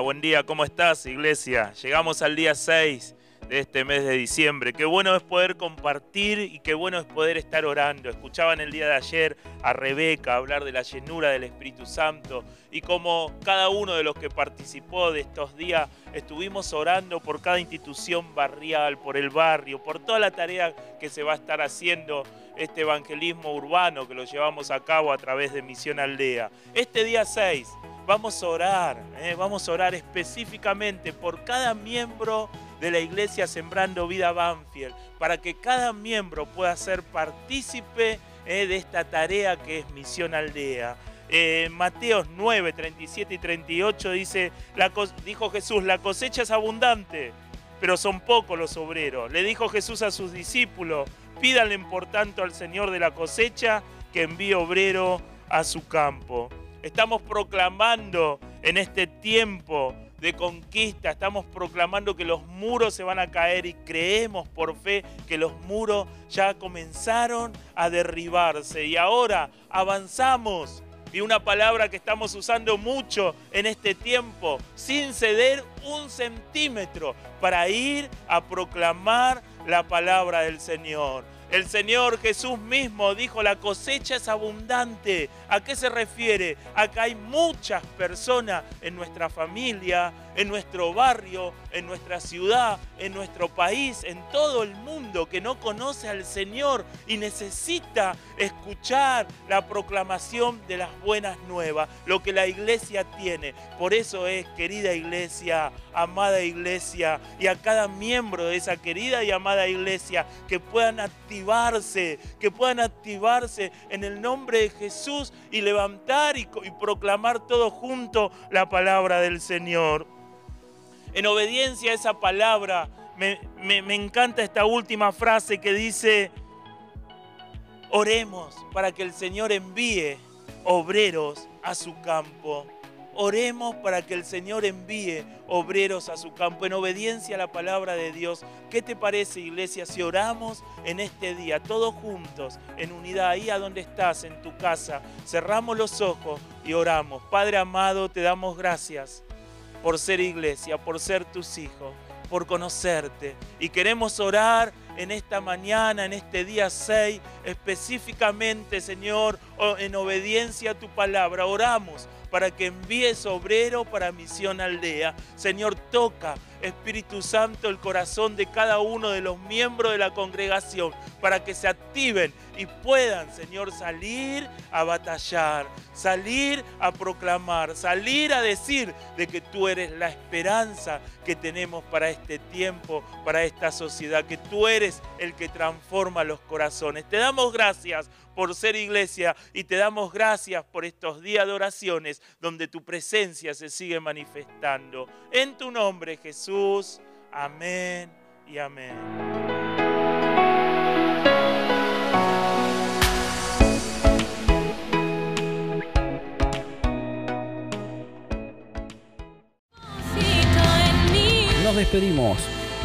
Buen día, ¿cómo estás, iglesia? Llegamos al día 6 de este mes de diciembre. Qué bueno es poder compartir y qué bueno es poder estar orando. Escuchaban el día de ayer a Rebeca hablar de la llenura del Espíritu Santo y como cada uno de los que participó de estos días estuvimos orando por cada institución barrial, por el barrio, por toda la tarea que se va a estar haciendo este evangelismo urbano que lo llevamos a cabo a través de Misión Aldea. Este día 6 vamos a orar, ¿eh? vamos a orar específicamente por cada miembro de la iglesia Sembrando Vida Banfield, para que cada miembro pueda ser partícipe ¿eh? de esta tarea que es Misión Aldea. Eh, Mateos 9, 37 y 38 dice, dijo Jesús, la cosecha es abundante, pero son pocos los obreros. Le dijo Jesús a sus discípulos, pídanle por tanto al Señor de la cosecha que envíe obrero a su campo. Estamos proclamando en este tiempo de conquista, estamos proclamando que los muros se van a caer y creemos por fe que los muros ya comenzaron a derribarse y ahora avanzamos. Y una palabra que estamos usando mucho en este tiempo, sin ceder un centímetro para ir a proclamar la palabra del Señor. El Señor Jesús mismo dijo, la cosecha es abundante. ¿A qué se refiere? Acá hay muchas personas en nuestra familia, en nuestro barrio, en nuestra ciudad, en nuestro país, en todo el mundo que no conoce al Señor y necesita escuchar la proclamación de las buenas nuevas, lo que la iglesia tiene. Por eso es, querida iglesia, amada iglesia, y a cada miembro de esa querida y amada iglesia que puedan activarse, que puedan activarse en el nombre de Jesús y levantar y, proclamar todo junto la palabra del Señor en obediencia a esa palabra, me, encanta esta última frase que dice, oremos para que el Señor envíe obreros a su campo. Oremos para que el Señor envíe obreros a su campo en obediencia a la palabra de Dios. ¿Qué te parece, iglesia, si oramos en este día, todos juntos, en unidad, ahí a donde estás, en tu casa? Cerramos los ojos y oramos. Padre amado, te damos gracias por ser iglesia, por ser tus hijos, por conocerte. Y queremos orar en esta mañana, en este día 6, específicamente, Señor, en obediencia a tu palabra. Oramos para que envíes obrero para Misión Aldea. Señor, toca Espíritu Santo, el corazón de cada uno de los miembros de la congregación para que se activen y puedan, Señor, salir a batallar, salir a proclamar, salir a decir de que tú eres la esperanza que tenemos para este tiempo, para esta sociedad, que tú el que transforma los corazones. Te damos gracias por ser iglesia y te damos gracias por estos días de oraciones donde tu presencia se sigue manifestando. En tu nombre, Jesús. Amén y amén. Nos despedimos